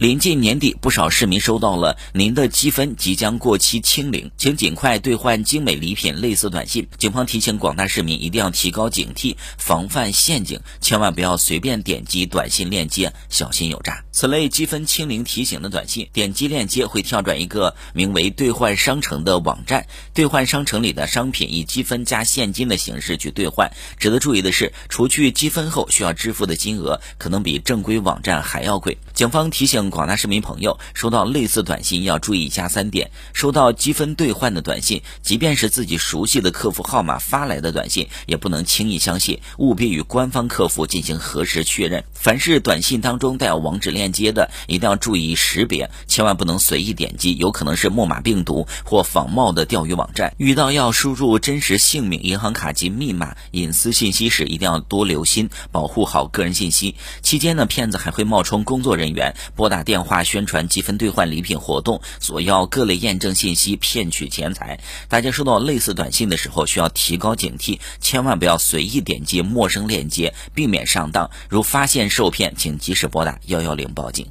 临近年底，不少市民收到了您的积分即将过期清零，请尽快兑换精美礼品类似短信。警方提醒广大市民一定要提高警惕，防范陷阱，千万不要随便点击短信链接，小心有诈。此类积分清零提醒的短信，点击链接会跳转一个名为“兑换商城”的网站，兑换商城里的商品以积分加现金的形式去兑换。值得注意的是，除去积分后需要支付的金额，可能比正规网站还要贵。警方提醒。广大市民朋友收到类似短信要注意以下三点：收到积分兑换的短信，即便是自己熟悉的客服号码发来的短信，也不能轻易相信，务必与官方客服进行核实确认。凡是短信当中带有网址链接的，一定要注意识别，千万不能随意点击，有可能是木马病毒或仿冒的钓鱼网站。遇到要输入真实姓名、银行卡及密码、隐私信息时，一定要多留心，保护好个人信息。期间呢，骗子还会冒充工作人员拨打。电话宣传积分兑换礼品活动，索要各类验证信息，骗取钱财。大家收到类似短信的时候，需要提高警惕，千万不要随意点击陌生链接，避免上当。如发现受骗，请及时拨打幺幺零报警。